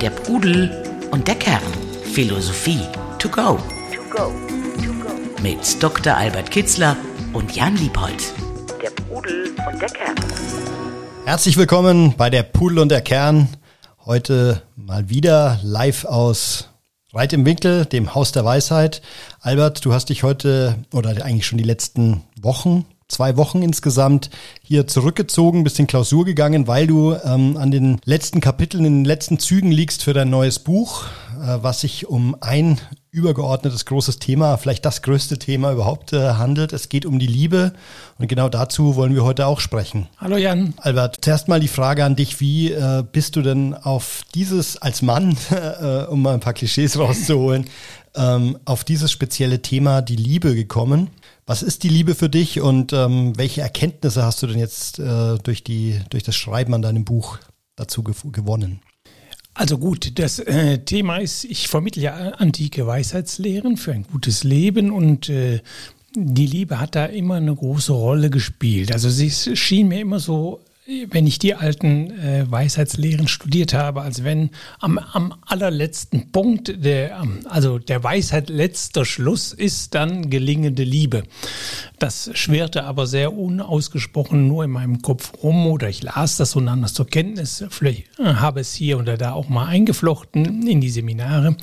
Der Pudel und der Kern. Philosophie to go. To go. To go. Mit Dr. Albert Kitzler und Jan Liebold. Der Pudel und der Kern. Herzlich willkommen bei der Pudel und der Kern. Heute mal wieder live aus Reit im Winkel, dem Haus der Weisheit. Albert, du hast dich heute oder eigentlich schon die letzten Wochen zwei Wochen insgesamt hier zurückgezogen, bist in Klausur gegangen, weil du ähm, an den letzten Kapiteln, in den letzten Zügen liegst für dein neues Buch, äh, was sich um ein übergeordnetes großes Thema, vielleicht das größte Thema überhaupt äh, handelt. Es geht um die Liebe und genau dazu wollen wir heute auch sprechen. Hallo Jan. Albert, zuerst mal die Frage an dich, wie äh, bist du denn auf dieses als Mann, äh, um mal ein paar Klischees rauszuholen, ähm, auf dieses spezielle Thema die Liebe gekommen? Was ist die Liebe für dich und ähm, welche Erkenntnisse hast du denn jetzt äh, durch, die, durch das Schreiben an deinem Buch dazu gew gewonnen? Also gut, das äh, Thema ist, ich vermittle ja antike Weisheitslehren für ein gutes Leben und äh, die Liebe hat da immer eine große Rolle gespielt. Also sie schien mir immer so wenn ich die alten äh, Weisheitslehren studiert habe, als wenn am, am allerletzten Punkt, der, also der Weisheit letzter Schluss ist dann gelingende Liebe. Das schwirrte aber sehr unausgesprochen nur in meinem Kopf rum oder ich las das und nahm das zur Kenntnis. Vielleicht äh, habe es hier oder da auch mal eingeflochten in die Seminare.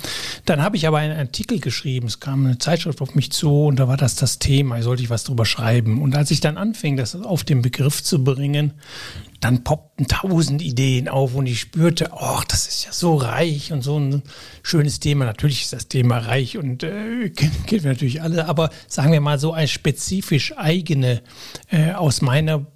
Dann habe ich aber einen Artikel geschrieben. Es kam eine Zeitschrift auf mich zu und da war das das Thema. Sollte ich was drüber schreiben. Und als ich dann anfing, das auf den Begriff zu bringen, dann poppten tausend Ideen auf und ich spürte, ach, das ist ja so reich und so ein schönes Thema. Natürlich ist das Thema reich und äh, kennen, wir natürlich alle, aber sagen wir mal so ein spezifisch eigene äh, aus meiner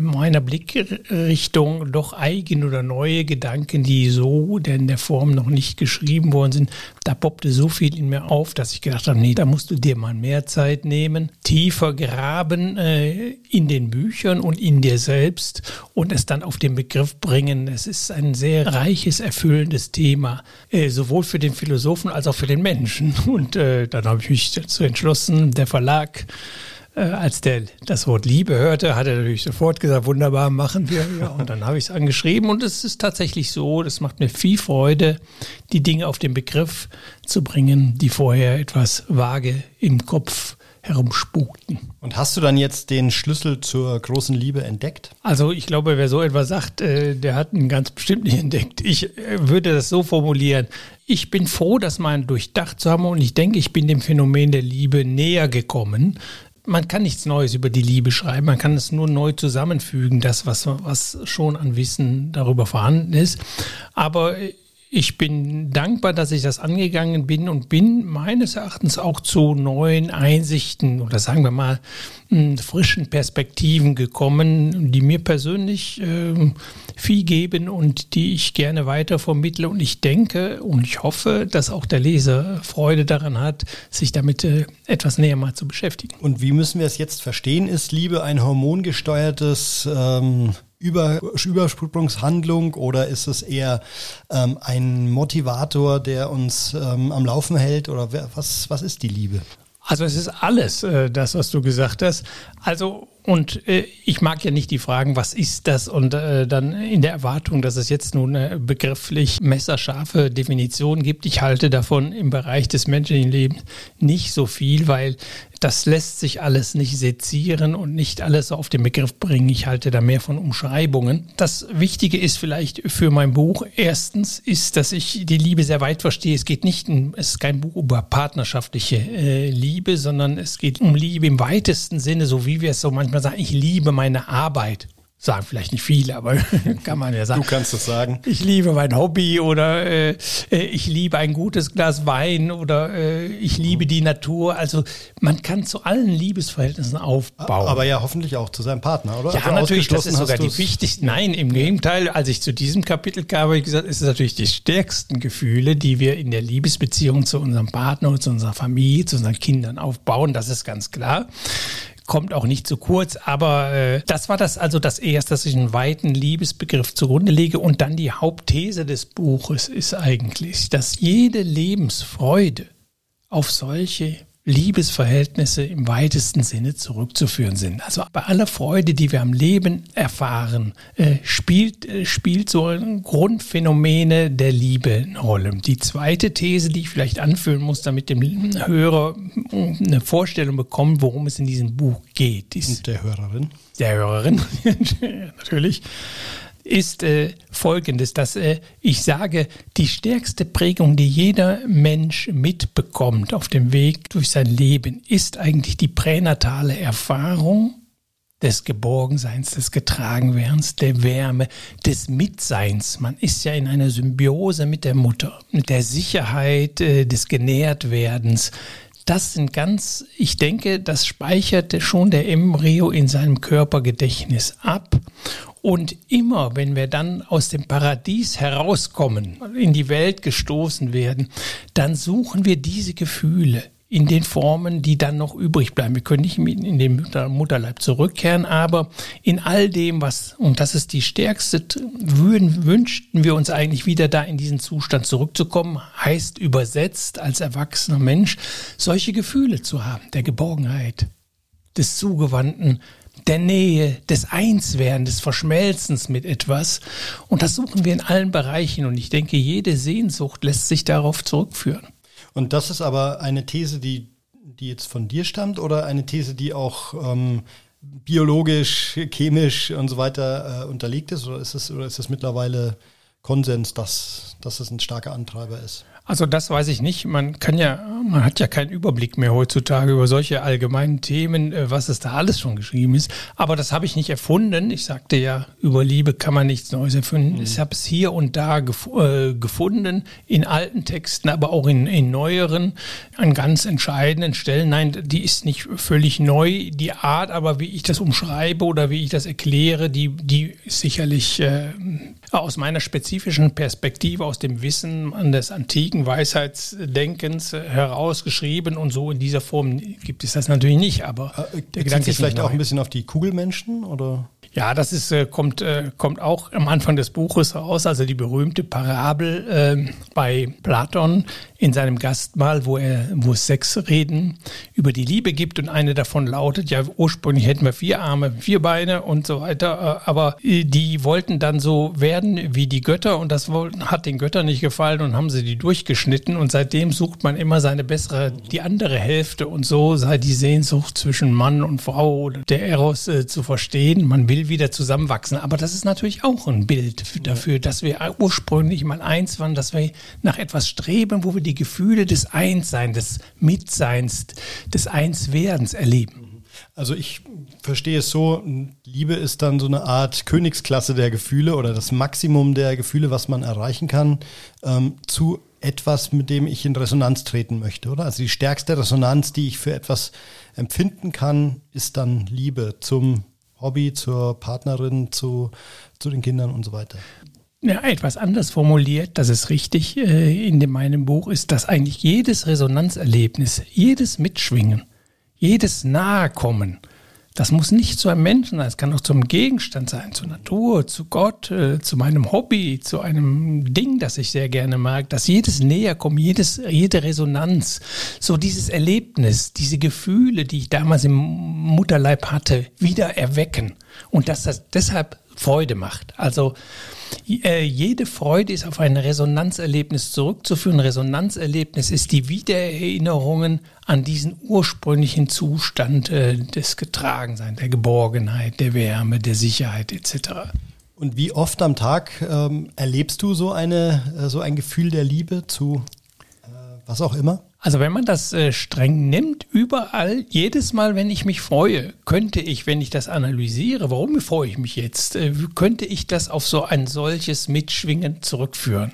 meiner Blickrichtung doch eigene oder neue Gedanken, die so in der Form noch nicht geschrieben worden sind. Da poppte so viel in mir auf, dass ich gedacht habe, nee, da musst du dir mal mehr Zeit nehmen, tiefer graben äh, in den Büchern und in dir selbst und es dann auf den Begriff bringen. Es ist ein sehr reiches, erfüllendes Thema, äh, sowohl für den Philosophen als auch für den Menschen. Und äh, dann habe ich mich dazu entschlossen, der Verlag äh, als der das Wort Liebe hörte, hat er natürlich sofort gesagt, wunderbar, machen wir. Ja, und dann habe ich es angeschrieben und es ist tatsächlich so, das macht mir viel Freude, die Dinge auf den Begriff zu bringen, die vorher etwas vage im Kopf herumspukten. Und hast du dann jetzt den Schlüssel zur großen Liebe entdeckt? Also ich glaube, wer so etwas sagt, äh, der hat ihn ganz bestimmt nicht entdeckt. Ich äh, würde das so formulieren. Ich bin froh, das mal durchdacht zu haben und ich denke, ich bin dem Phänomen der Liebe näher gekommen, man kann nichts Neues über die Liebe schreiben, man kann es nur neu zusammenfügen, das, was, was schon an Wissen darüber vorhanden ist. Aber ich bin dankbar, dass ich das angegangen bin und bin meines Erachtens auch zu neuen Einsichten oder sagen wir mal hm, frischen Perspektiven gekommen, die mir persönlich äh, viel geben und die ich gerne weiter vermittle. Und ich denke und ich hoffe, dass auch der Leser Freude daran hat, sich damit äh, etwas näher mal zu beschäftigen. Und wie müssen wir es jetzt verstehen? Ist Liebe ein hormongesteuertes ähm über, Übersprungshandlung oder ist es eher ähm, ein Motivator, der uns ähm, am Laufen hält oder wer, was, was ist die Liebe? Also es ist alles, äh, das, was du gesagt hast. Also und äh, ich mag ja nicht die Fragen, was ist das? Und äh, dann in der Erwartung, dass es jetzt nun eine begrifflich messerscharfe Definition gibt. Ich halte davon im Bereich des menschlichen Lebens nicht so viel, weil das lässt sich alles nicht sezieren und nicht alles auf den Begriff bringen. Ich halte da mehr von Umschreibungen. Das Wichtige ist vielleicht für mein Buch, erstens ist, dass ich die Liebe sehr weit verstehe. Es geht nicht, es ist kein Buch über partnerschaftliche äh, Liebe, sondern es geht um Liebe im weitesten Sinne, so wie wir es so manchmal sagen, ich liebe meine Arbeit sagen vielleicht nicht viele, aber kann man ja sagen. Du kannst es sagen. Ich liebe mein Hobby oder äh, äh, ich liebe ein gutes Glas Wein oder äh, ich liebe die Natur. Also man kann zu allen Liebesverhältnissen aufbauen. Aber ja hoffentlich auch zu seinem Partner, oder? Ja, also natürlich, das ist sogar die wichtigste. Nein, im Gegenteil, als ich zu diesem Kapitel kam, habe ich gesagt, es ist natürlich die stärksten Gefühle, die wir in der Liebesbeziehung zu unserem Partner, zu unserer Familie, zu unseren Kindern aufbauen. Das ist ganz klar kommt auch nicht zu kurz, aber äh, das war das also das erste, dass ich einen weiten Liebesbegriff zugrunde lege. Und dann die Hauptthese des Buches ist eigentlich, dass jede Lebensfreude auf solche Liebesverhältnisse im weitesten Sinne zurückzuführen sind. Also bei aller Freude, die wir am Leben erfahren, äh, spielt, äh, spielt so Grundphänomene der Liebe eine Rolle. Die zweite These, die ich vielleicht anführen muss, damit dem Hörer eine Vorstellung bekommt, worum es in diesem Buch geht, ist Und der Hörerin. Der Hörerin, natürlich ist äh, folgendes, dass äh, ich sage, die stärkste Prägung, die jeder Mensch mitbekommt auf dem Weg durch sein Leben, ist eigentlich die pränatale Erfahrung des Geborgenseins, des Getragenwerdens, der Wärme, des Mitseins. Man ist ja in einer Symbiose mit der Mutter, mit der Sicherheit äh, des Genährtwerdens, das sind ganz, ich denke, das speicherte schon der Embryo in seinem Körpergedächtnis ab. Und immer, wenn wir dann aus dem Paradies herauskommen, in die Welt gestoßen werden, dann suchen wir diese Gefühle in den Formen, die dann noch übrig bleiben. Wir können nicht in den Mutterleib zurückkehren, aber in all dem, was, und das ist die stärkste, würden, wünschten wir uns eigentlich wieder da in diesen Zustand zurückzukommen, heißt übersetzt als erwachsener Mensch, solche Gefühle zu haben, der Geborgenheit, des Zugewandten, der Nähe, des Einswerden, des Verschmelzens mit etwas. Und das suchen wir in allen Bereichen. Und ich denke, jede Sehnsucht lässt sich darauf zurückführen. Und das ist aber eine These, die, die jetzt von dir stammt oder eine These, die auch ähm, biologisch, chemisch und so weiter äh, unterlegt ist? Oder ist es, oder ist es mittlerweile Konsens, dass, dass es ein starker Antreiber ist? Also das weiß ich nicht. Man kann ja, man hat ja keinen Überblick mehr heutzutage über solche allgemeinen Themen, äh, was es da alles schon geschrieben ist. Aber das habe ich nicht erfunden. Ich sagte ja, über Liebe kann man nichts Neues erfinden. Mhm. Ich habe es hier und da gef äh, gefunden, in alten Texten, aber auch in, in neueren, an ganz entscheidenden Stellen. Nein, die ist nicht völlig neu, die Art, aber wie ich das umschreibe oder wie ich das erkläre, die, die ist sicherlich äh, aus meiner spezifischen Perspektive, aus dem Wissen des antiken Weisheitsdenkens herausgeschrieben und so in dieser Form gibt es das natürlich nicht, aber äh, der Gedanke ist vielleicht auch ein bisschen auf die Kugelmenschen oder? Ja, das ist, äh, kommt, äh, kommt auch am Anfang des Buches raus, also die berühmte Parabel äh, bei Platon in seinem Gastmahl, wo er, wo es sechs Reden über die Liebe gibt und eine davon lautet, ja, ursprünglich hätten wir vier Arme, vier Beine und so weiter, äh, aber die wollten dann so werden wie die Götter und das hat den Göttern nicht gefallen und haben sie die durchgeschnitten und seitdem sucht man immer seine bessere, die andere Hälfte und so sei die Sehnsucht zwischen Mann und Frau oder der Eros zu verstehen. Man will will wieder zusammenwachsen. Aber das ist natürlich auch ein Bild dafür, dass wir ursprünglich mal eins waren, dass wir nach etwas streben, wo wir die Gefühle des Einsseins, des Mitseins, des Einswerdens erleben. Also ich verstehe es so, Liebe ist dann so eine Art Königsklasse der Gefühle oder das Maximum der Gefühle, was man erreichen kann, ähm, zu etwas, mit dem ich in Resonanz treten möchte, oder? Also die stärkste Resonanz, die ich für etwas empfinden kann, ist dann Liebe zum Hobby, zur Partnerin, zu, zu den Kindern und so weiter. Ja, etwas anders formuliert, das ist richtig äh, in meinem Buch, ist, dass eigentlich jedes Resonanzerlebnis, jedes Mitschwingen, jedes Nahekommen das muss nicht zu einem Menschen sein, es kann auch zum Gegenstand sein, zur Natur, zu Gott, äh, zu meinem Hobby, zu einem Ding, das ich sehr gerne mag, dass jedes Näherkommen, jedes, jede Resonanz, so dieses Erlebnis, diese Gefühle, die ich damals im Mutterleib hatte, wieder erwecken. Und dass das deshalb Freude macht. Also äh, jede Freude ist auf ein Resonanzerlebnis zurückzuführen. Resonanzerlebnis ist die Wiedererinnerungen an diesen ursprünglichen Zustand äh, des Getragenseins, der Geborgenheit, der Wärme, der Sicherheit etc. Und wie oft am Tag ähm, erlebst du so eine äh, so ein Gefühl der Liebe zu äh, was auch immer? Also wenn man das äh, streng nimmt, überall, jedes Mal, wenn ich mich freue, könnte ich, wenn ich das analysiere, warum freue ich mich jetzt, äh, könnte ich das auf so ein solches Mitschwingen zurückführen.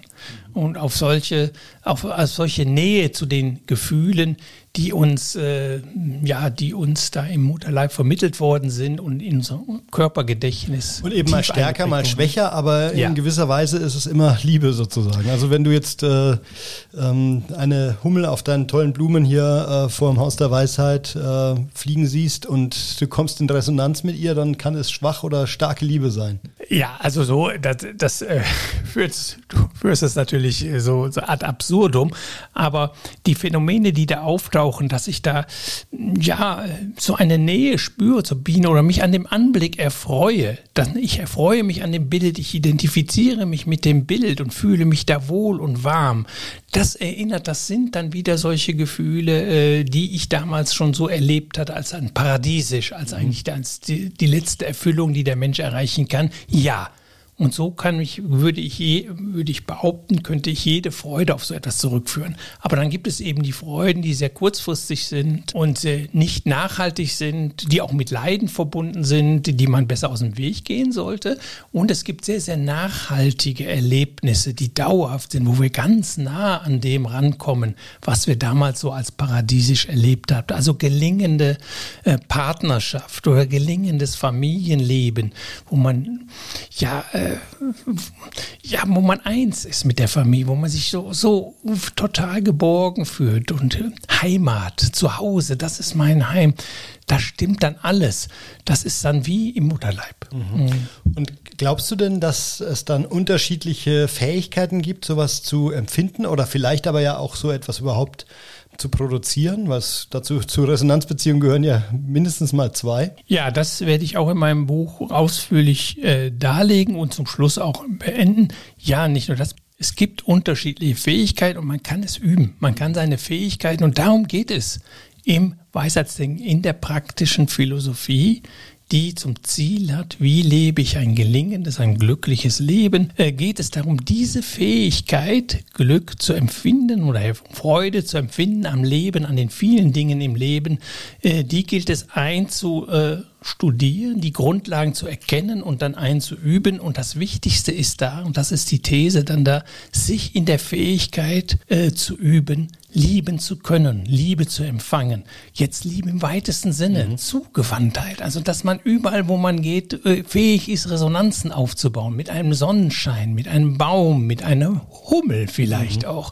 Und auf solche, auf, auf solche Nähe zu den Gefühlen, die uns, äh, ja, die uns da im Mutterleib vermittelt worden sind und in unserem Körpergedächtnis. Und eben mal stärker, mal schwächer, aber ja. in gewisser Weise ist es immer Liebe sozusagen. Also wenn du jetzt äh, ähm, eine Hummel auf deinen tollen Blumen hier äh, vor dem Haus der Weisheit äh, fliegen siehst und du kommst in Resonanz mit ihr, dann kann es schwach oder starke Liebe sein. Ja, also so, das, das äh, führst, du führst es natürlich so, so ad absurdum, aber die Phänomene, die da auftauchen, dass ich da ja so eine Nähe spüre zur Biene oder mich an dem Anblick erfreue, dann ich erfreue mich an dem Bild, ich identifiziere mich mit dem Bild und fühle mich da wohl und warm. Das erinnert, das sind dann wieder solche Gefühle, äh, die ich damals schon so erlebt hatte, als ein paradiesisch, als eigentlich die, die letzte Erfüllung, die der Mensch erreichen kann. Ja, und so kann ich, würde ich, je, würde ich behaupten, könnte ich jede Freude auf so etwas zurückführen. Aber dann gibt es eben die Freuden, die sehr kurzfristig sind und äh, nicht nachhaltig sind, die auch mit Leiden verbunden sind, die man besser aus dem Weg gehen sollte. Und es gibt sehr, sehr nachhaltige Erlebnisse, die dauerhaft sind, wo wir ganz nah an dem rankommen, was wir damals so als paradiesisch erlebt haben. Also gelingende äh, Partnerschaft oder gelingendes Familienleben, wo man ja äh, äh, ja, wo man eins ist mit der Familie, wo man sich so, so total geborgen fühlt und äh, Heimat, zu Hause, das ist mein Heim. Da stimmt dann alles. Das ist dann wie im Mutterleib. Mhm. Mhm. Und glaubst du denn, dass es dann unterschiedliche Fähigkeiten gibt, sowas zu empfinden oder vielleicht aber ja auch so etwas überhaupt zu produzieren, was dazu zur Resonanzbeziehung gehören ja mindestens mal zwei. Ja, das werde ich auch in meinem Buch ausführlich äh, darlegen und zum Schluss auch beenden. Ja, nicht nur das. Es gibt unterschiedliche Fähigkeiten und man kann es üben. Man kann seine Fähigkeiten und darum geht es im Weisheitsdenken, in der praktischen Philosophie, die zum Ziel hat, wie lebe ich ein gelingendes, ein glückliches Leben, äh, geht es darum, diese Fähigkeit, Glück zu empfinden oder Freude zu empfinden am Leben, an den vielen Dingen im Leben, äh, die gilt es einzustudieren, die Grundlagen zu erkennen und dann einzuüben. Und das Wichtigste ist da, und das ist die These dann da, sich in der Fähigkeit äh, zu üben, lieben zu können, Liebe zu empfangen. Jetzt Liebe im weitesten Sinne, mhm. Zugewandtheit. Also, dass man überall, wo man geht, äh, fähig ist, Resonanzen aufzubauen. Mit einem Sonnenschein, mit einem Baum, mit einer Hummel vielleicht mhm. auch.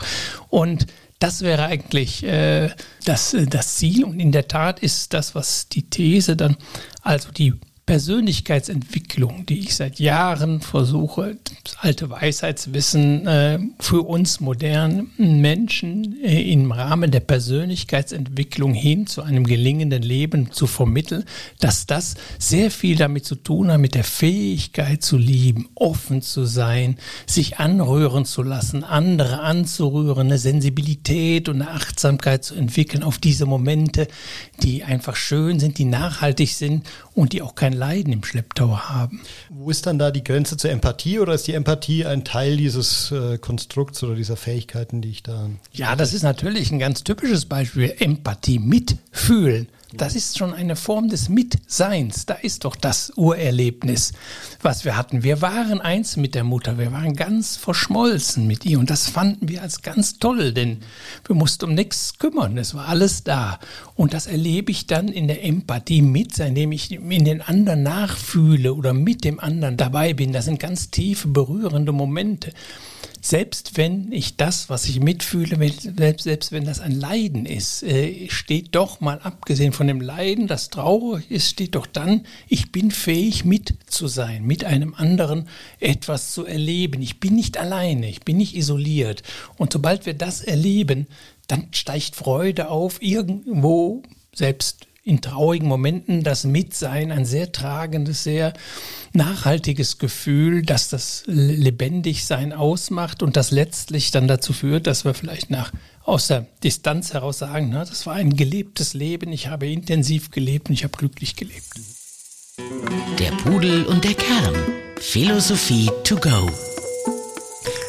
Und das wäre eigentlich äh, das, äh, das Ziel. Und in der Tat ist das, was die These dann, also die Persönlichkeitsentwicklung, die ich seit Jahren versuche, das alte Weisheitswissen äh, für uns modernen Menschen äh, im Rahmen der Persönlichkeitsentwicklung hin zu einem gelingenden Leben zu vermitteln, dass das sehr viel damit zu tun hat, mit der Fähigkeit zu lieben, offen zu sein, sich anrühren zu lassen, andere anzurühren, eine Sensibilität und eine Achtsamkeit zu entwickeln auf diese Momente, die einfach schön sind, die nachhaltig sind und die auch kein Leiden im Schlepptau haben. Wo ist dann da die Grenze zur Empathie oder ist die Empathie ein Teil dieses äh, Konstrukts oder dieser Fähigkeiten, die ich da. Ja, das ist natürlich ein ganz typisches Beispiel. Empathie, mitfühlen. Das ist schon eine Form des Mitseins. Da ist doch das Urerlebnis, was wir hatten. Wir waren eins mit der Mutter. Wir waren ganz verschmolzen mit ihr. Und das fanden wir als ganz toll, denn wir mussten um nichts kümmern. Es war alles da. Und das erlebe ich dann in der Empathie mit, indem ich in den anderen nachfühle oder mit dem anderen dabei bin. Das sind ganz tiefe, berührende Momente selbst wenn ich das, was ich mitfühle, selbst, selbst wenn das ein Leiden ist, äh, steht doch mal abgesehen von dem Leiden, das traurig ist, steht doch dann, ich bin fähig mit zu sein, mit einem anderen etwas zu erleben. Ich bin nicht alleine, ich bin nicht isoliert. Und sobald wir das erleben, dann steigt Freude auf, irgendwo selbst in traurigen Momenten das Mitsein ein sehr tragendes, sehr nachhaltiges Gefühl, dass das Lebendigsein ausmacht und das letztlich dann dazu führt, dass wir vielleicht nach aus der Distanz heraus sagen, na, das war ein gelebtes Leben, ich habe intensiv gelebt und ich habe glücklich gelebt. Der Pudel und der Kern. Philosophie to go.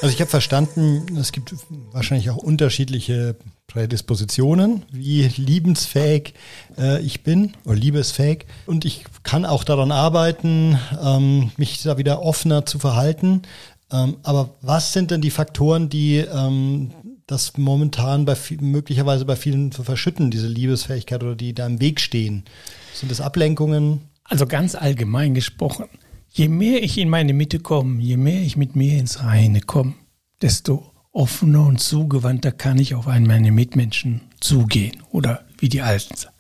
Also ich habe verstanden, es gibt wahrscheinlich auch unterschiedliche Prädispositionen, wie liebensfähig äh, ich bin oder liebesfähig. Und ich kann auch daran arbeiten, ähm, mich da wieder offener zu verhalten. Ähm, aber was sind denn die Faktoren, die ähm, das momentan bei möglicherweise bei vielen verschütten, diese Liebesfähigkeit oder die da im Weg stehen? Sind das Ablenkungen? Also ganz allgemein gesprochen, je mehr ich in meine Mitte komme, je mehr ich mit mir ins Reine komme, desto offener und zugewandter kann ich auf einen meine Mitmenschen zugehen oder wie die Alten sagen.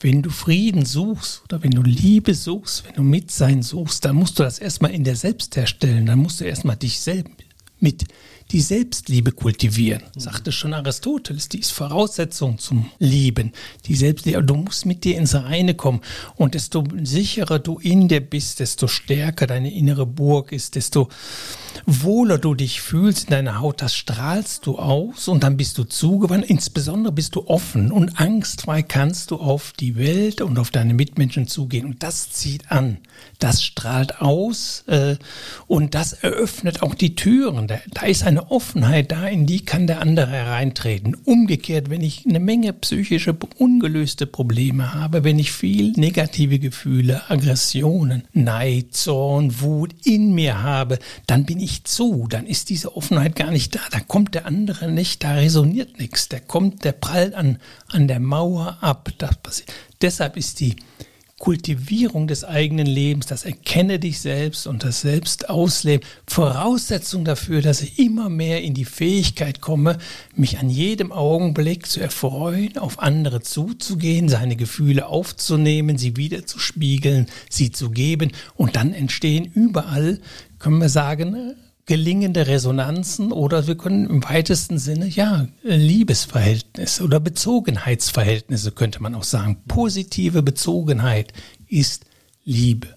wenn du Frieden suchst oder wenn du Liebe suchst, wenn du Mitsein suchst, dann musst du das erstmal in dir selbst herstellen. Dann musst du erstmal dich selbst mit die Selbstliebe kultivieren. Mhm. Sagte schon Aristoteles, die ist Voraussetzung zum Lieben. Die Selbstliebe, du musst mit dir ins Reine kommen. Und desto sicherer du in dir bist, desto stärker deine innere Burg ist, desto wohler du dich fühlst in deiner Haut, das strahlst du aus und dann bist du zugewandt. Insbesondere bist du offen und angstfrei kannst du auf die Welt und auf deine Mitmenschen zugehen. Und das zieht an, das strahlt aus äh, und das eröffnet auch die Türen. Da, da ist eine Offenheit da, in die kann der andere hereintreten. Umgekehrt, wenn ich eine Menge psychische, ungelöste Probleme habe, wenn ich viel negative Gefühle, Aggressionen, Neid, Zorn, Wut in mir habe, dann bin ich zu, dann ist diese Offenheit gar nicht da, da kommt der andere nicht, da resoniert nichts, der kommt, der prallt an, an der Mauer ab. Das passiert. Deshalb ist die Kultivierung des eigenen Lebens, das Erkenne dich selbst und das Selbstausleben. Voraussetzung dafür, dass ich immer mehr in die Fähigkeit komme, mich an jedem Augenblick zu erfreuen, auf andere zuzugehen, seine Gefühle aufzunehmen, sie wiederzuspiegeln, sie zu geben. Und dann entstehen überall, können wir sagen, gelingende Resonanzen oder wir können im weitesten Sinne, ja, Liebesverhältnisse oder Bezogenheitsverhältnisse könnte man auch sagen. Positive Bezogenheit ist Liebe.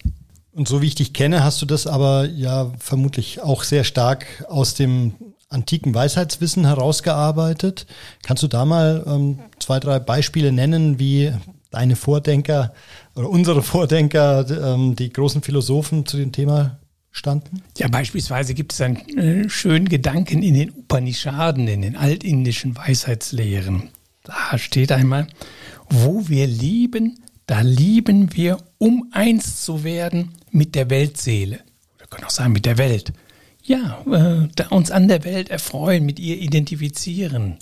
Und so wie ich dich kenne, hast du das aber ja vermutlich auch sehr stark aus dem antiken Weisheitswissen herausgearbeitet. Kannst du da mal ähm, zwei, drei Beispiele nennen, wie deine Vordenker oder unsere Vordenker, ähm, die großen Philosophen zu dem Thema standen? Ja, beispielsweise gibt es einen äh, schönen Gedanken in den Upanishaden, in den altindischen Weisheitslehren. Da steht einmal, wo wir lieben, da lieben wir, um eins zu werden mit der Weltseele. Wir können auch sagen mit der Welt. Ja, äh, uns an der Welt erfreuen, mit ihr identifizieren.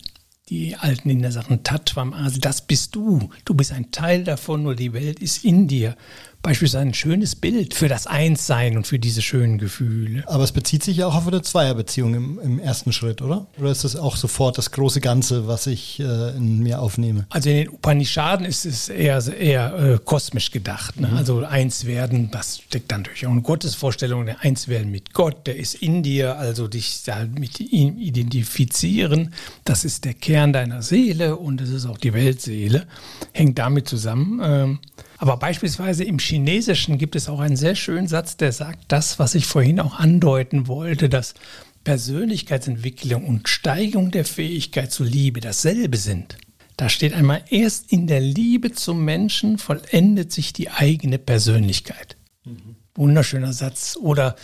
Die alten Inder sagen Tatvam Asi, das bist du. Du bist ein Teil davon, nur die Welt ist in dir beispielsweise ein schönes Bild für das Einssein und für diese schönen Gefühle. Aber es bezieht sich ja auch auf eine Zweierbeziehung im, im ersten Schritt, oder? Oder ist das auch sofort das große Ganze, was ich äh, in mir aufnehme? Also in den Upanishaden ist es eher, eher äh, kosmisch gedacht. Ne? Mhm. Also eins werden, das steckt dann durch auch eine Gottesvorstellung, der eins werden mit Gott, der ist in dir, also dich da mit ihm identifizieren. Das ist der Kern deiner Seele und es ist auch die Weltseele, hängt damit zusammen. Ähm, aber beispielsweise im Chinesischen gibt es auch einen sehr schönen Satz, der sagt, das, was ich vorhin auch andeuten wollte, dass Persönlichkeitsentwicklung und Steigerung der Fähigkeit zur Liebe dasselbe sind. Da steht einmal, erst in der Liebe zum Menschen vollendet sich die eigene Persönlichkeit. Mhm. Wunderschöner Satz. Oder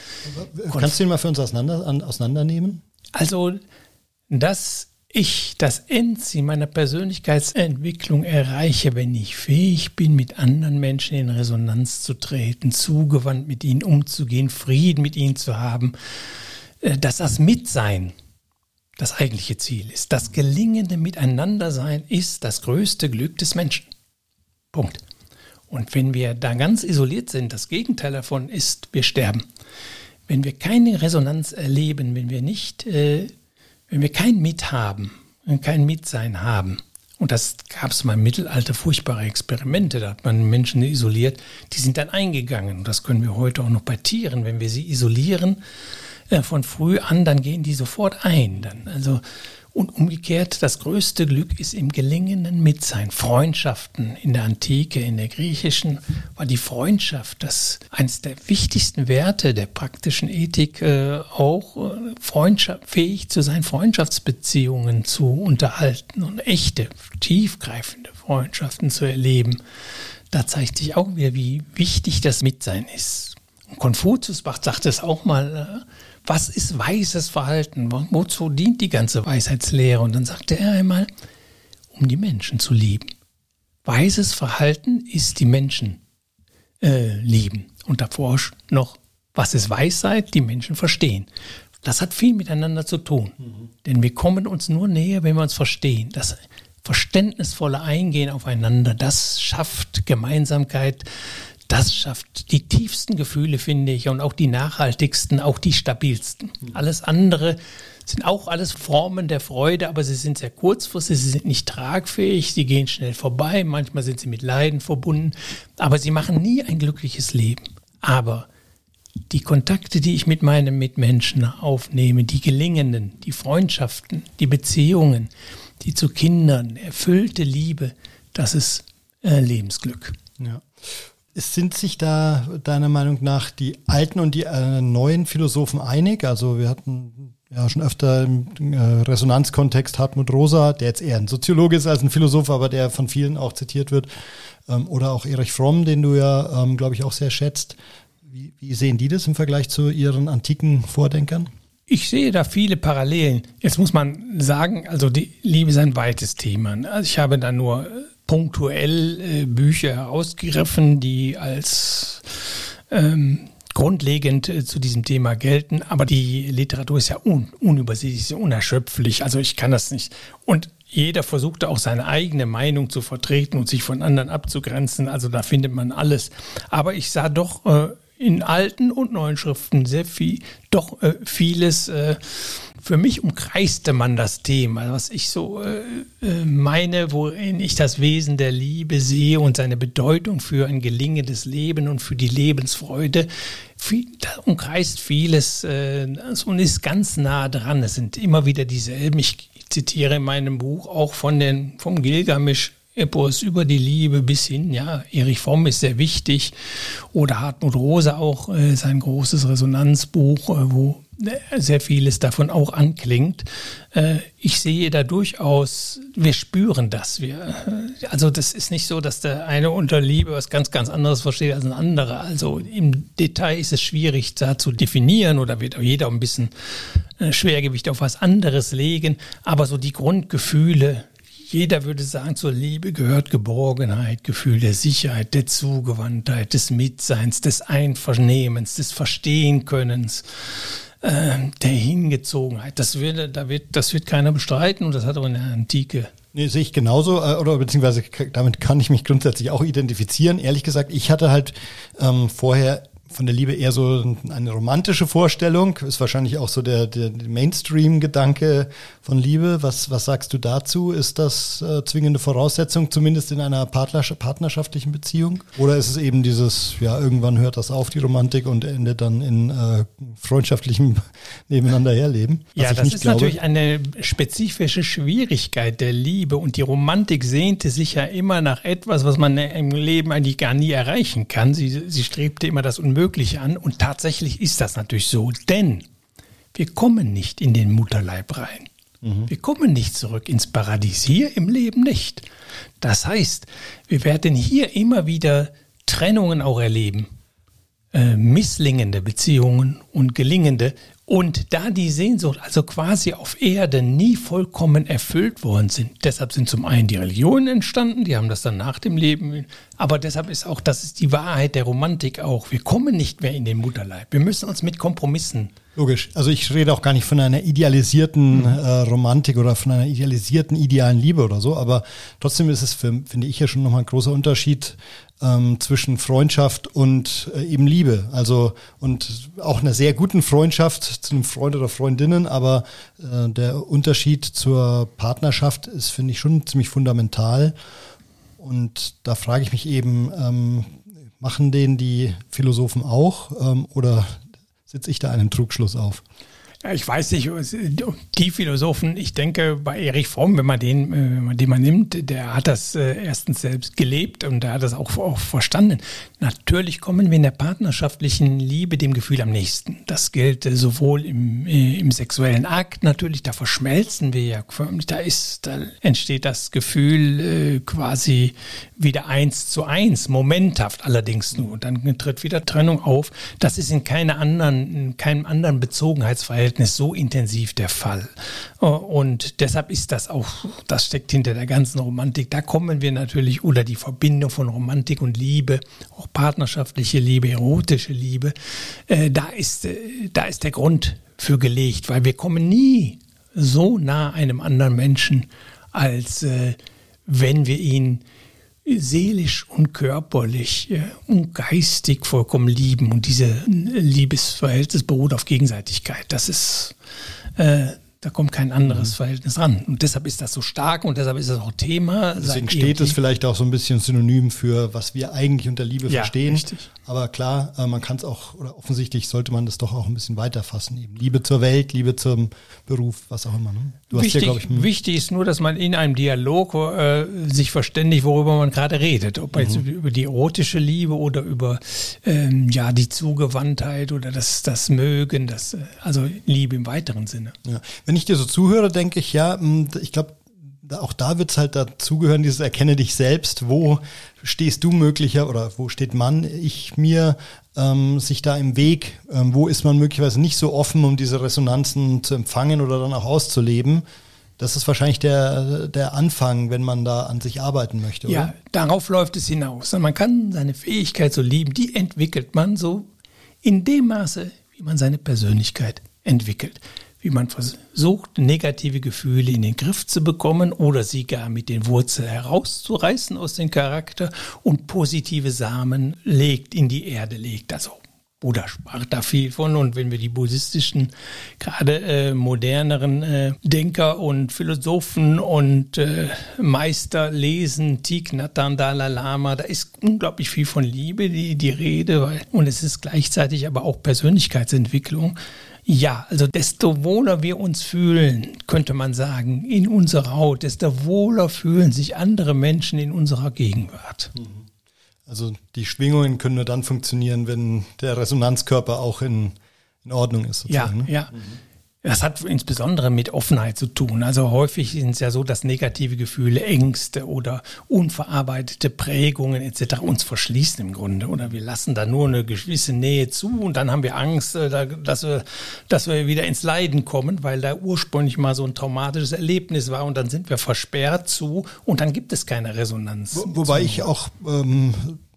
kannst du ihn mal für uns auseinander, auseinandernehmen? Also, das ich das Endziel meiner Persönlichkeitsentwicklung erreiche, wenn ich fähig bin, mit anderen Menschen in Resonanz zu treten, zugewandt mit ihnen umzugehen, Frieden mit ihnen zu haben, äh, dass das Mitsein das eigentliche Ziel ist. Das gelingende Miteinandersein ist das größte Glück des Menschen. Punkt. Und wenn wir da ganz isoliert sind, das Gegenteil davon ist, wir sterben. Wenn wir keine Resonanz erleben, wenn wir nicht äh, wenn wir kein Mithaben, kein Mitsein haben, und das gab es mal im Mittelalter furchtbare Experimente, da hat man Menschen isoliert, die sind dann eingegangen. Und das können wir heute auch noch bei Tieren. Wenn wir sie isolieren äh, von früh an, dann gehen die sofort ein. Dann, also und umgekehrt, das größte Glück ist im gelingenden Mitsein. Freundschaften in der Antike, in der griechischen, war die Freundschaft das eines der wichtigsten Werte der praktischen Ethik, äh, auch äh, Freundschaft, fähig zu sein, Freundschaftsbeziehungen zu unterhalten und echte, tiefgreifende Freundschaften zu erleben. Da zeigt sich auch wieder, wie wichtig das Mitsein ist. Und Konfuzius sagt es auch mal, äh, was ist weises Verhalten? Wozu dient die ganze Weisheitslehre? Und dann sagte er einmal, um die Menschen zu lieben. Weises Verhalten ist die Menschen äh, lieben. Und davor noch, was ist Weisheit? Die Menschen verstehen. Das hat viel miteinander zu tun. Mhm. Denn wir kommen uns nur näher, wenn wir uns verstehen. Das verständnisvolle Eingehen aufeinander, das schafft Gemeinsamkeit, Das schafft die tiefsten Gefühle, finde ich, und auch die nachhaltigsten, auch die stabilsten. Alles andere sind auch alles Formen der Freude, aber sie sind sehr kurzfristig, sie sind nicht tragfähig, sie gehen schnell vorbei, manchmal sind sie mit Leiden verbunden, aber sie machen nie ein glückliches Leben. Aber die Kontakte, die ich mit meinen Mitmenschen aufnehme, die gelingenden, die Freundschaften, die Beziehungen, die zu Kindern, erfüllte Liebe, das ist äh, Lebensglück. Ja. Sind sich da deiner Meinung nach die alten und die äh, neuen Philosophen einig? Also wir hatten ja schon öfter im äh, Resonanzkontext Hartmut Rosa, der jetzt eher ein Soziologe ist als ein Philosoph, aber der von vielen auch zitiert wird. Ähm, oder auch Erich Fromm, den du ja, ähm, glaube ich, auch sehr schätzt. Wie, wie sehen die das im Vergleich zu ihren antiken Vordenkern? Ich sehe da viele Parallelen. Jetzt muss man sagen, also die Liebe ist ein weites Thema. Also ich habe da nur äh, punktuell äh, Bücher herausgegriffen, die als ähm, grundlegend äh, zu diesem Thema gelten. Aber die Literatur ist ja un unübersichtlich, unerschöpflich. Also ich kann das nicht. Und jeder versucht auch seine eigene Meinung zu vertreten und sich von anderen abzugrenzen. Also da findet man alles. Aber ich sah doch äh, in alten und neuen Schriften sehr viel, doch äh, vieles. Äh, für mich umkreiste man das Thema, was ich so äh, äh, meine, worin ich das Wesen der Liebe sehe und seine Bedeutung für ein gelingendes Leben und für die Lebensfreude. Viel, umkreist vieles äh, und ist ganz nah dran. Es sind immer wieder dieselben. Ich zitiere in meinem Buch auch von den, vom Gilgamesch Epos über die Liebe bis hin, ja, Erich Fromm ist sehr wichtig oder Hartmut Rose auch, äh, sein großes Resonanzbuch, äh, wo sehr vieles davon auch anklingt. Äh, ich sehe da durchaus, wir spüren das. Wir, äh, also das ist nicht so, dass der eine unter Liebe was ganz, ganz anderes versteht als ein anderer. Also im Detail ist es schwierig da zu definieren oder wird auch jeder ein bisschen Schwergewicht auf was anderes legen. Aber so die Grundgefühle, jeder würde sagen, zur Liebe gehört Geborgenheit, Gefühl der Sicherheit, der Zugewandtheit, des Mitseins, des Einvernehmens, des Verstehenkönnens, äh, der Hingezogenheit. Das wird, da wird, das wird keiner bestreiten und das hat auch in der Antike Nee, sehe ich genauso, äh, oder beziehungsweise damit kann ich mich grundsätzlich auch identifizieren. Ehrlich gesagt, ich hatte halt ähm, vorher von der Liebe eher so eine romantische Vorstellung. Ist wahrscheinlich auch so der, der Mainstream-Gedanke von Liebe. Was, was sagst du dazu? Ist das äh, zwingende Voraussetzung, zumindest in einer partnerschaftlichen Beziehung? Oder ist es eben dieses, ja, irgendwann hört das auf, die Romantik, und endet dann in äh, freundschaftlichem Nebeneinander herleben? Ja, das ist glaube. natürlich eine spezifische Schwierigkeit der Liebe. Und die Romantik sehnte sich ja immer nach etwas, was man im Leben eigentlich gar nie erreichen kann. Sie, sie strebte immer das Unmögliche Unmögliche an. Und tatsächlich ist das natürlich so, denn wir kommen nicht in den Mutterleib rein. Mhm. Wir kommen nicht zurück ins Paradies, hier im Leben nicht. Das heißt, wir werden hier immer wieder Trennungen auch erleben, äh, misslingende Beziehungen und gelingende und da die Sehnsucht also quasi auf Erde nie vollkommen erfüllt worden sind, deshalb sind zum einen die Religionen entstanden, die haben das dann nach dem Leben, aber deshalb ist auch, das ist die Wahrheit der Romantik auch. Wir kommen nicht mehr in den Mutterleib. Wir müssen uns mit Kompromissen Logisch. Also ich rede auch gar nicht von einer idealisierten mhm. äh, Romantik oder von einer idealisierten idealen Liebe oder so, aber trotzdem ist es, für, finde ich ja schon nochmal ein großer Unterschied ähm, zwischen Freundschaft und äh, eben Liebe. Also und auch einer sehr guten Freundschaft zu einem Freund oder Freundinnen, aber äh, der Unterschied zur Partnerschaft ist, finde ich, schon ziemlich fundamental. Und da frage ich mich eben, ähm, machen den die Philosophen auch ähm, oder sitze ich da einen Trugschluss auf. Ich weiß nicht, die Philosophen, ich denke bei Erich Fromm, wenn man den, äh, wenn man den mal nimmt, der hat das äh, erstens selbst gelebt und der hat das auch, auch verstanden. Natürlich kommen wir in der partnerschaftlichen Liebe dem Gefühl am nächsten. Das gilt äh, sowohl im, im sexuellen Akt natürlich, da verschmelzen wir ja förmlich, da ist, da entsteht das Gefühl quasi wieder eins zu eins, momenthaft allerdings nur. Dann tritt wieder Trennung auf. Das ist in keiner anderen, in keinem anderen Bezogenheitsverhältnis Verhältnis so intensiv der Fall. Und deshalb ist das auch, das steckt hinter der ganzen Romantik. Da kommen wir natürlich, oder die Verbindung von Romantik und Liebe, auch partnerschaftliche Liebe, erotische Liebe, äh, da ist, äh, da ist der Grund für gelegt, weil wir kommen nie so nah einem anderen Menschen, als äh, wenn wir ihn seelisch und körperlich und geistig vollkommen lieben. Und diese Liebesverhältnis beruht auf Gegenseitigkeit. Das ist äh, da kommt kein anderes mhm. Verhältnis ran. Und deshalb ist das so stark und deshalb ist es auch Thema. Deswegen steht es vielleicht auch so ein bisschen synonym für, was wir eigentlich unter Liebe ja, verstehen. Richtig. Aber klar, äh, man kann es auch, oder offensichtlich sollte man das doch auch ein bisschen weiter fassen. Eben Liebe zur Welt, Liebe zum Beruf, was auch immer. Ne? Du wichtig, ja, ich, hm. wichtig ist nur, dass man in einem Dialog äh, sich verständigt, worüber man gerade redet. Ob mhm. jetzt über die erotische Liebe oder über ähm, ja, die Zugewandtheit oder das, das Mögen, das, äh, also Liebe im weiteren Sinne. Ja. Wenn ich dir so zuhöre, denke ich, ja, hm, ich glaube, auch da wird es halt dazugehören, dieses Erkenne dich selbst. Wo stehst du möglicher oder wo steht man, ich mir, ähm, sich da im Weg? Ähm, wo ist man möglicherweise nicht so offen, um diese Resonanzen zu empfangen oder dann auch auszuleben? Das ist wahrscheinlich der, der Anfang, wenn man da an sich arbeiten möchte. Oder? Ja, darauf läuft es hinaus. Man kann seine Fähigkeit so lieben, die entwickelt man so in dem Maße, wie man seine Persönlichkeit entwickelt wie man versucht, negative Gefühle in den Griff zu bekommen oder sie gar mit den Wurzeln herauszureißen aus dem Charakter und positive Samen legt, in die Erde legt. Also Buddha sprach da viel von und wenn wir die buddhistischen, gerade äh, moderneren äh, Denker und Philosophen und äh, Meister lesen, Thich Nhat Dalai Lama, da ist unglaublich viel von Liebe die, die Rede und es ist gleichzeitig aber auch Persönlichkeitsentwicklung. Ja, also desto wohler wir uns fühlen, könnte man sagen, in unserer Haut, desto wohler fühlen sich andere Menschen in unserer Gegenwart. Mhm. Also die Schwingungen können nur dann funktionieren, wenn der Resonanzkörper auch in, in Ordnung ist. Ja, ne? ja. Mhm. Das hat insbesondere mit Offenheit zu tun. Also häufig sind es ja so, dass negative Gefühle, Ängste oder unverarbeitete Prägungen etc. uns verschließen im Grunde. Oder wir lassen da nur eine gewisse Nähe zu und dann haben wir Angst, äh, dass wir, dass wir wieder ins Leiden kommen, weil da ursprünglich mal so ein traumatisches Erlebnis war und dann sind wir versperrt zu und dann gibt es keine Resonanz. Wo, wobei ich auch ähm,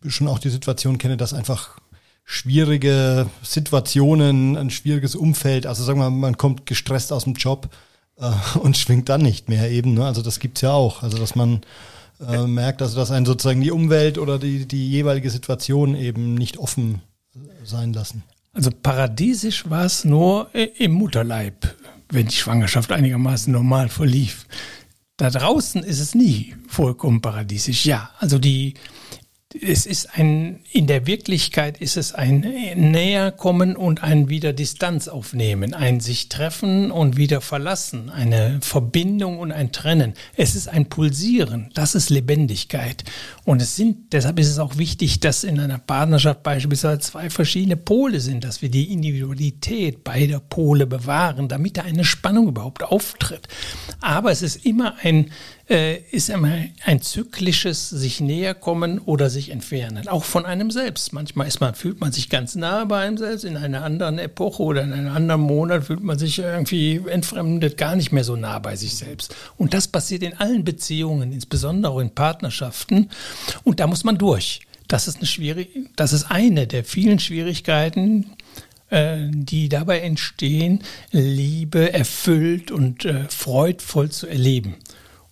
schon auch die Situation kenne, dass einfach schwierige Situationen, ein schwieriges Umfeld. Also sagen wir mal, man kommt gestresst aus dem Job äh, und schwingt dann nicht mehr eben. Ne? Also das gibt's ja auch. Also dass man äh, merkt, also dass einen sozusagen die Umwelt oder die, die jeweilige Situation eben nicht offen sein lassen. Also paradiesisch war es nur im Mutterleib, wenn die Schwangerschaft einigermaßen normal verlief. Da draußen ist es nie vollkommen paradiesisch. Ja, also die, es ist ein, in der Wirklichkeit ist es ein Näherkommen und ein wieder Distanz aufnehmen, ein sich treffen und wieder verlassen, eine Verbindung und ein Trennen. Es ist ein Pulsieren, das ist Lebendigkeit. Und es sind, deshalb ist es auch wichtig, dass in einer Partnerschaft beispielsweise zwei verschiedene Pole sind, dass wir die Individualität beider Pole bewahren, damit da eine Spannung überhaupt auftritt. Aber es ist immer ein, ist immer ein zyklisches sich näher kommen oder sich entfernen, auch von einem selbst. Manchmal ist man, fühlt man sich ganz nah bei einem selbst, in einer anderen Epoche oder in einem anderen Monat fühlt man sich irgendwie entfremdet, gar nicht mehr so nah bei sich selbst. Und das passiert in allen Beziehungen, insbesondere auch in Partnerschaften. Und da muss man durch. Das ist eine schwierige, das ist eine der vielen Schwierigkeiten, äh, die dabei entstehen, Liebe erfüllt und äh, freudvoll zu erleben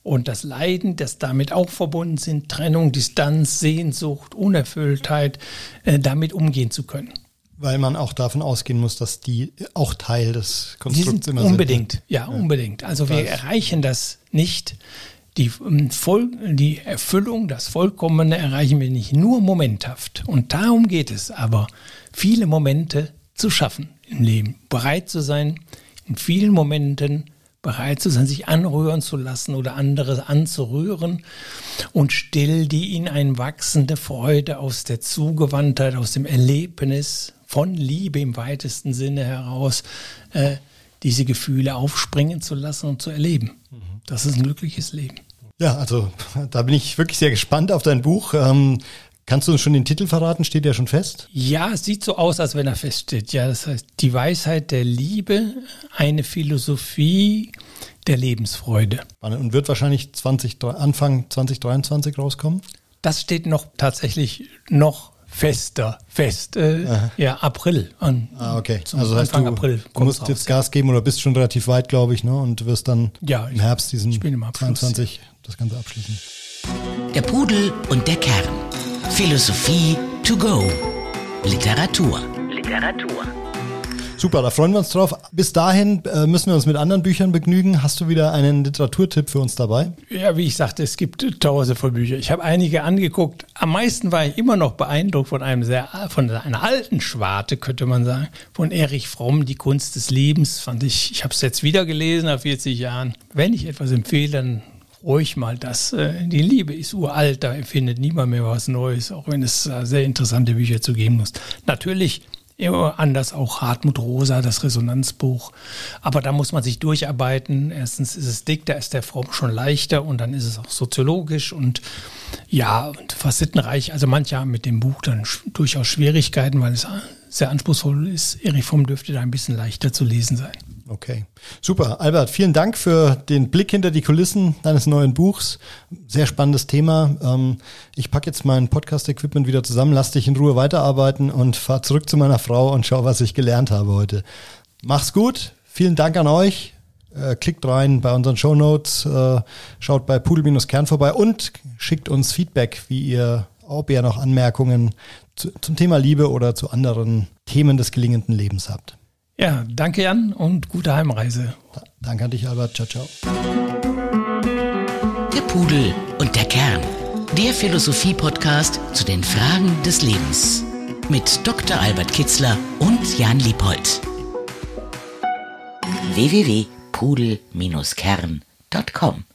und das Leiden, das damit auch verbunden sind, Trennung, Distanz, Sehnsucht, Unerfülltheit, äh, damit umgehen zu können. Weil man auch davon ausgehen muss, dass die auch Teil des Konstrukts immer unbedingt, sind. Unbedingt, ja, ja, unbedingt. Also wir erreichen das nicht. Die, ähm, Voll, die Erfüllung, das Vollkommene erreichen wir nicht nur momenthaft. Und darum geht es aber, viele Momente zu schaffen im Leben. Bereit zu sein, in vielen Momenten bereit zu sein, sich anrühren zu lassen oder andere anzurühren und still die in eine wachsende Freude aus der Zugewandtheit, aus dem Erlebnis von Liebe im weitesten Sinne heraus, äh, diese Gefühle aufspringen zu lassen und zu erleben. Das ist ein glückliches Leben. Ja, also da bin ich wirklich sehr gespannt auf dein Buch. Ähm, Kannst du uns schon den Titel verraten? Steht der schon fest? Ja, es sieht so aus, als wenn er feststeht. Ja, das heißt, die Weisheit der Liebe, eine Philosophie der Lebensfreude. Und wird wahrscheinlich 20, Anfang 2023 rauskommen? Das steht noch tatsächlich noch fester, fest. Äh, ja, April. An, ah, okay. Also heißt Anfang du, April du musst raus, jetzt Gas geben oder bist schon relativ weit, glaube ich, ne? Und wirst dann ja, im Herbst diesen im 22 das Ganze abschließen. Der Pudel und der Kern. Philosophie to go. Literatur. Literatur. Super, da freuen wir uns drauf. Bis dahin äh, müssen wir uns mit anderen Büchern begnügen. Hast du wieder einen Literaturtipp für uns dabei? Ja, wie ich sagte, es gibt tausende von Büchern. Ich habe einige angeguckt. Am meisten war ich immer noch beeindruckt von einem sehr, von einer alten Schwarte, könnte man sagen, von Erich Fromm, Die Kunst des Lebens. Fand ich, ich habe es jetzt wieder gelesen nach 40 Jahren. Wenn ich etwas empfehle, dann ruhig mal das. Äh, die Liebe ist uralt, da empfindet niemand mehr was Neues, auch wenn es sehr interessante Bücher zu geben muss. Natürlich Immer anders auch Hartmut Rosa, das Resonanzbuch. Aber da muss man sich durcharbeiten. Erstens ist es dick, da ist der Form schon leichter und dann ist es auch soziologisch und ja, und facettenreich. Also manche haben mit dem Buch dann durchaus Schwierigkeiten, weil es sehr anspruchsvoll ist. Erich Fromm dürfte da ein bisschen leichter zu lesen sein. Okay, super. Albert, vielen Dank für den Blick hinter die Kulissen deines neuen Buchs. Sehr spannendes Thema. Ähm, ich packe jetzt mein Podcast-Equipment wieder zusammen, lass dich in Ruhe weiterarbeiten und fahr zurück zu meiner Frau und schau, was ich gelernt habe heute. Mach's gut. Vielen Dank an euch. Äh, klickt rein bei unseren Show Notes, äh, schaut bei Pudel-Kern vorbei und schickt uns Feedback, wie ihr, ob ihr noch Anmerkungen zu, zum Thema Liebe oder zu anderen Themen des gelingenden Lebens habt. Ja, danke Jan und gute Heimreise. Danke an dich, Albert. Ciao, ciao. Der Pudel und der Kern. Der Philosophie-Podcast zu den Fragen des Lebens. Mit Dr. Albert Kitzler und Jan Liebold. www.pudel-kern.com